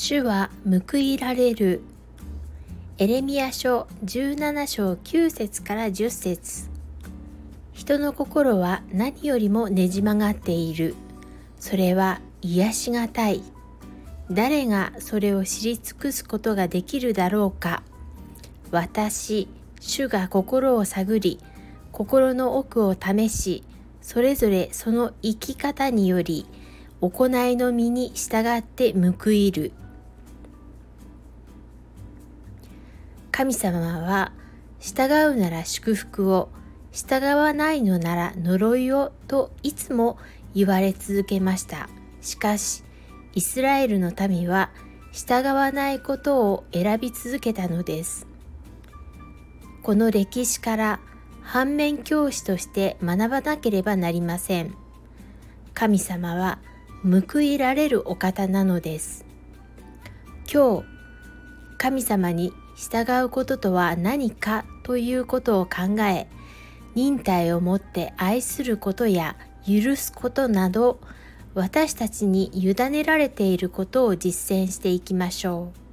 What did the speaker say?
主は報いられる。エレミア書17章9節から10節。人の心は何よりもねじ曲がっている。それは癒しがたい。誰がそれを知り尽くすことができるだろうか。私主が心を探り心の奥を試しそれぞれその生き方により行いの身に従って報いる。神様は従うなら祝福を従わないのなら呪いをといつも言われ続けました。しかしイスラエルの民は従わないことを選び続けたのです。この歴史から反面教師として学ばなければなりません。神様は報いられるお方なのです。今日神様に従うこととは何かということを考え忍耐をもって愛することや許すことなど私たちに委ねられていることを実践していきましょう。